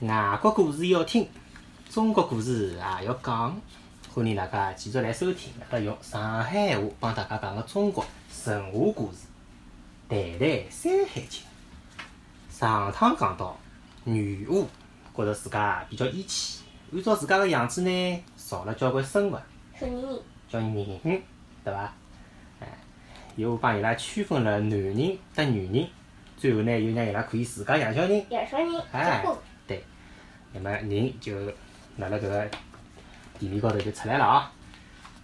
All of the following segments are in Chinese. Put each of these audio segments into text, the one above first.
外国故事要听，中国故事也要讲。欢迎大家继续来收听，阿拉用上海话帮大家讲个中国神话故事《谈谈山海经》。上趟讲到，女巫觉着自家比较义气，按照自家个样子呢，造了交关生物，叫人，对伐？哎，又帮伊拉区分了男人搭女人，最后呢，又让伊拉可以自家养小人。养小人，哎那么人就辣辣搿个地面高头就出来了啊。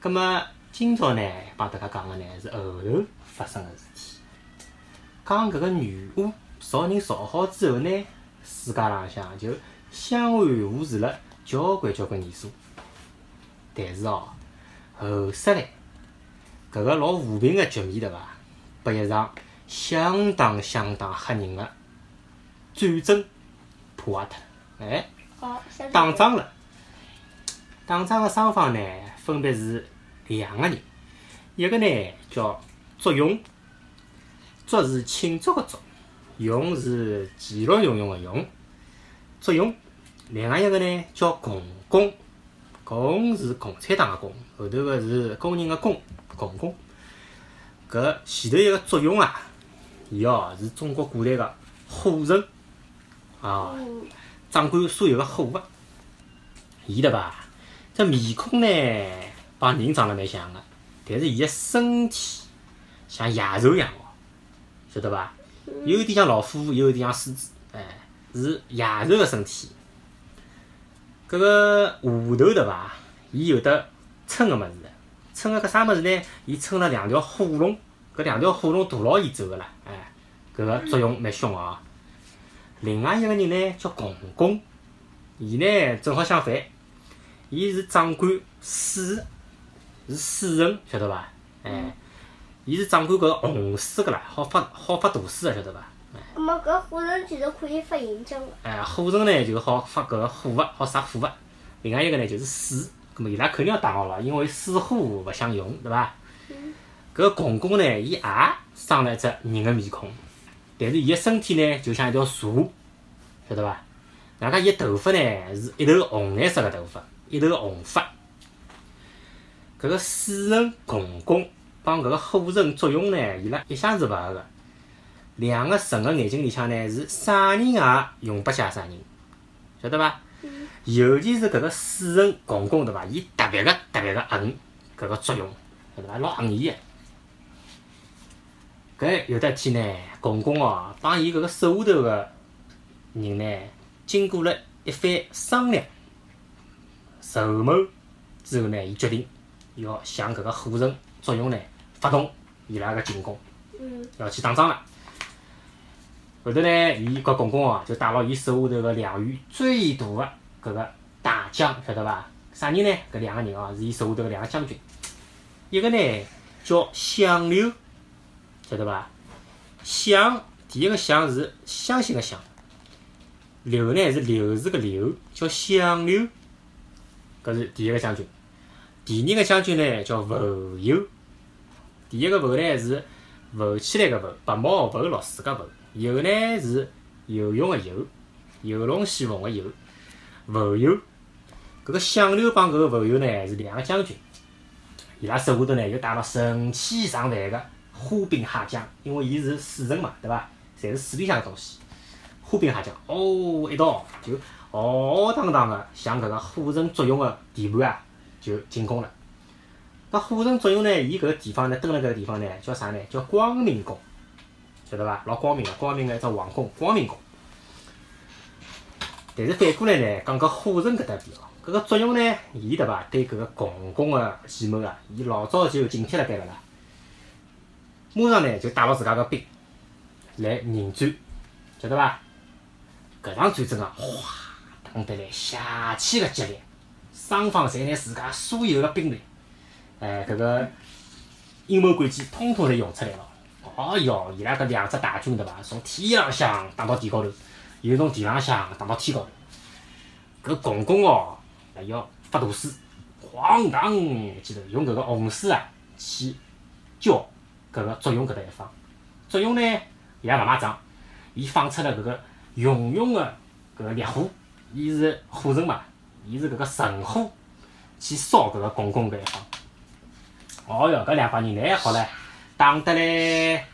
葛么今朝呢，帮大家讲个呢是后头发生个事体。讲搿个女巫造人造好之后呢，世界浪向就相安无事了交关交关年数。但是哦，后首来搿个老和平个局面对伐，拨一场相当相当吓人个战争破坏脱了。哎，打仗了。打仗个双方呢，分别是两个人，一个呢叫祝融，祝是庆祝个祝，融是其乐融融个融，祝融。另外一个呢叫共工，共是共产党个共，后头个是工人个工，共工。搿前头一个祝融啊，伊哦是中国古代个虎神啊。嗯，掌管所有个货物。伊对伐？这面孔呢，帮人长得蛮像个，但是伊个身体像野兽一样哦，晓得伐？有点像老虎，有点像狮子，哎，是野兽个身体。搿个下头对伐？伊有得撑个物事的，撑个搿啥物事呢？伊撑了两条火龙，搿两条火龙驮牢伊走个啦，哎，搿个作用蛮凶个哦。另外一个人呢叫共工，伊呢正好相反，伊是掌管水，是水神，晓得伐？哎，伊是掌管搿个洪水个啦，好发好发大水个，晓得伐？那么搿火神其实可以发银针个，哎，火神呢就好发搿个火物，好杀火物。另外一个呢就是水，葛末伊拉肯定要打好了，因为水火勿相容，对伐？搿个共工呢，伊也生了一只人个面孔，但是伊个身体呢就像一条蛇，晓得伐？外加伊个头发呢是一头红颜色个头发，一头红发。搿个水神共工帮搿个火神作用呢，伊拉一向是勿合个。两个神个眼睛里向呢是啥人也容不下啥人，晓得伐？尤其是搿个水神共工对伐？伊特别个特别个恨搿个作用，晓得伐？老恨伊个。搿有得一天呢，共工哦帮伊搿个手下头个人呢，经过了一番商量、筹谋之后呢，伊决定要向搿个火神作用呢发动伊拉个进攻。要去打仗了。后头呢，伊搿公公哦，就带牢伊手下头个两员最大个搿个大将，晓得伐？啥人呢？搿两个人哦，是伊手下头个两个将军。一个呢叫相柳，晓得伐？相第一个相是相信个相，柳呢是柳字个柳，叫相柳。搿是第一个将军。第二个将军呢叫浮游，第一个浮呢是浮起来个浮，白毛浮绿水个浮。游呢是游泳个游，游龙戏凤个游，浮游。搿个相柳帮搿个浮游呢是两个将军，伊拉手下头呢又带了成千上万个花兵蟹将，因为伊是水神嘛，对伐？侪是水里向个东西。花兵蟹将，哦，一道就浩浩荡荡个向搿个火神作用个地盘啊，就进攻了。搿火神作用呢，伊搿个地方呢，蹲辣搿个地方呢，叫啥呢？叫光明宫，晓得伐？老光明个，光明个一只皇宫，光明宫。但是反过来呢，讲搿火神搿搭边哦，搿个作用呢，伊对伐？对搿个共工个计谋啊，伊老早就警惕辣盖了啦。马上呢就带牢自家个兵来迎战，晓得伐？搿场战争啊，哗，打得来邪气个激烈，双方侪拿自家所有个兵力，哎，搿个阴谋诡计，通通侪用出来了。哦哟，伊拉搿两只大军对伐？从天浪向打到地高头，又从地浪向打到天高头。搿共工哦，还要发大水，咣当记头用搿个洪水啊去浇搿个作用搿搭一方。作用呢也勿卖账，伊放出了搿个熊熊个搿个烈火，伊是火神嘛，伊是搿个神火去烧搿个公公搿一方。哦哟，搿两帮人呢，好唻，打得来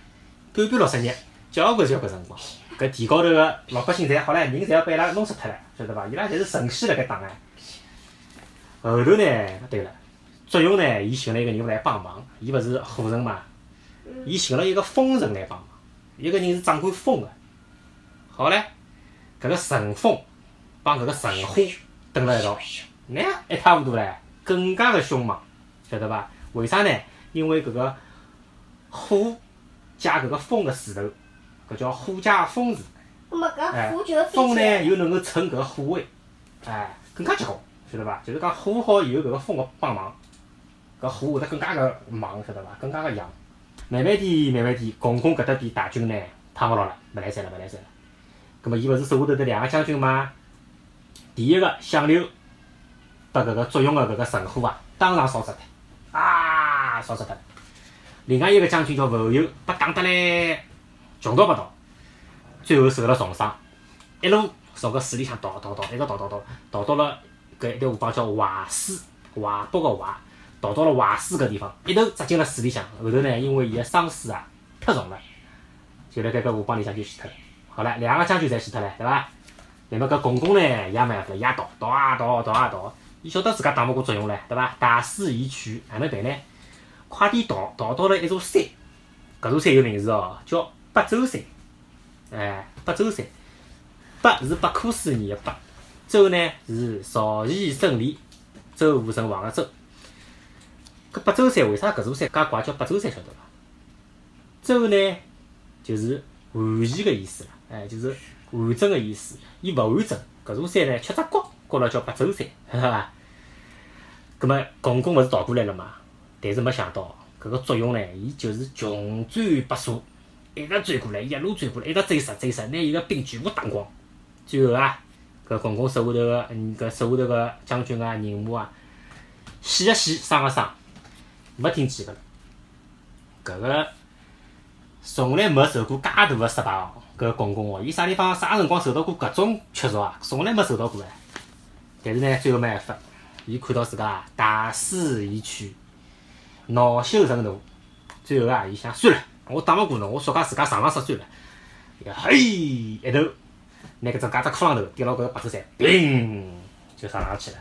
干干六十日，交关交关辰光。搿地高头个老百姓侪好唻，人侪要被伊拉弄死脱了，晓得伐？伊拉侪是神仙辣盖打哎。后头呢，对了，作用呢，伊寻了一个人来帮忙，伊勿是火神嘛，伊寻了一个风神来帮忙，一个人是掌管风个。好唻，搿个神风帮搿个神火蹲辣一道，那一塌糊涂唻，更加个凶猛，晓得伐？为啥呢？因为搿个火加搿个风个势头，搿叫火加风势。哎风呢又能够乘搿个火位，哎，更加结棍，晓得伐？就是讲火好有搿个风个帮忙，搿火会得更加个猛，晓得伐？更加个强。慢慢点，慢慢点，公公搿搭点大军呢，趟勿牢了，勿来三了，勿来三了。葛末伊勿是手下头头两个将军吗？第一个响流，把搿个作用个搿个神火啊，当场烧死脱，啊，烧死脱。另外一个将军叫浮游，被打得来穷逃八逃，最后受了重伤，一路朝搿水里向逃逃逃，一直逃逃逃，逃到了搿一条河浜叫淮水，淮北个淮，逃到了淮水搿地方，一头扎进了水里向。后头呢，因为伊个伤势啊太重了，就辣盖搿河浜里向就死脱了。好了，两个将军侪死脱了，对伐？那么搿公公呢，也没办法，也逃，逃啊逃，逃啊逃，伊晓得自家打勿过作用唻，对伐？大势已去，哪能办呢？快点逃，逃到了一座山，搿座山有名字哦，叫八洲山。哎，八洲山，八是八科书念个八，洲呢是朝夕胜利，周武成王个周。搿八洲山为啥搿座山介怪叫八洲山晓得伐？洲呢就是完全个意思啦，哎，就是完整个意思。伊勿完整，搿座山呢缺只角，角了叫八洲山，晓得伐？葛末公公勿是逃过来了嘛？但是没想到搿个作用呢，伊就是穷追不舍，一直追过来，一路追过来，一直追杀追杀，拿伊个兵全部打光。最后啊，搿公公手下头个搿手下头个将军啊、人马啊，死个死，伤个伤，没听见个了。搿个从来没受过介大个失败哦，搿个公公哦，伊啥地方啥辰光受到过搿种屈辱啊？从来没受到过哎。但是呢，最后没办法，伊看到自家大势已去，恼羞成怒，最后啊，伊想算了，我打勿过侬，我说讲自家上上杀算了。伊嘿一头，拿搿只架只裤浪头跌牢搿个白洲山，砰就上上去了，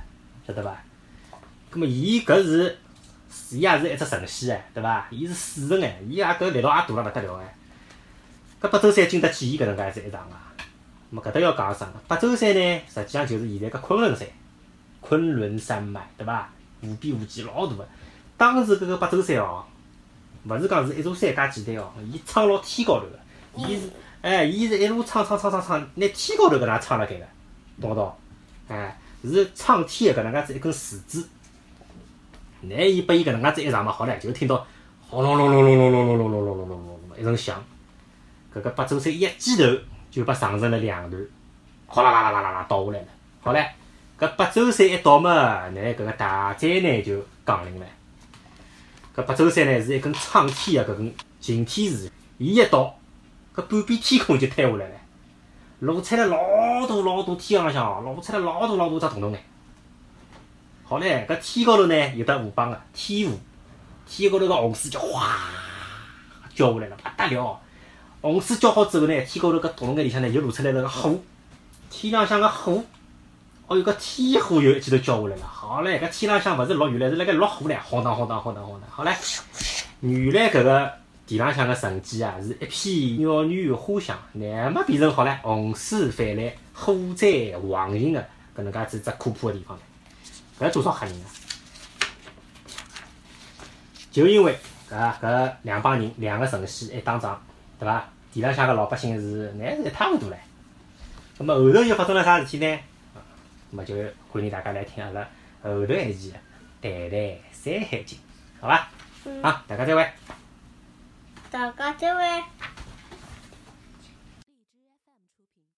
晓得伐？葛末伊搿是，伊也是一只神仙哎，对伐？伊是死神哎，伊也搿力道也大了勿得了哎。搿八洲山经得起伊搿能介子一场啊！咹搿搭要讲啥呢？八洲山呢，实际上就是现在搿昆仑山，昆仑山脉，对伐？无边无际，老大个。当时搿个八洲山哦，勿是讲是一座山介简单哦，伊撑牢天高头个，伊是，哎，伊是一路撑撑撑撑撑，拿天高头搿能介撑辣盖个，懂勿懂？哎，是撑天个搿能介子一根柱子。拿伊拨伊搿能介子一上嘛，好唻，就听到轰隆隆隆隆隆隆隆隆隆隆隆隆一声响，搿个八洲山一记头就被撞成了两段，哗啦啦啦啦啦倒下来了。好唻，搿八洲山一倒嘛，那搿个大灾难就降临了。搿八洲山呢是一根苍天个搿根擎天柱，伊一倒，搿半边天空就坍下来了，露出来老大老大天浪向，露出来老大老大只洞洞眼。好唻，搿天高头呢有得河浜个天湖，天高头个洪水就哗浇下来了，不得了。洪水浇好之后呢，天高头搿洞洞眼里向呢又露出来了个火，天浪向个火，哦哟，搿天火又一记头浇下来了。好唻，搿天浪向勿是落雨唻，是辣盖落火唻，晃荡好荡好荡好荡。好唻，原来搿个地浪向个沉积啊，是一片鸟语花香，乃末变成好唻洪水泛滥、火灾横行个搿能介子只可怕个地方唻。搿多少吓人啊！就因为搿搿两帮人，两个神仙一打仗，对伐？地浪向个老百姓是乃是一塌糊涂唻。咁么后头又发生了啥事体呢？啊，咁么就欢迎大家来听阿拉后头一期的《谈谈山海经》，好伐？嗯好，大家再会。大家再会。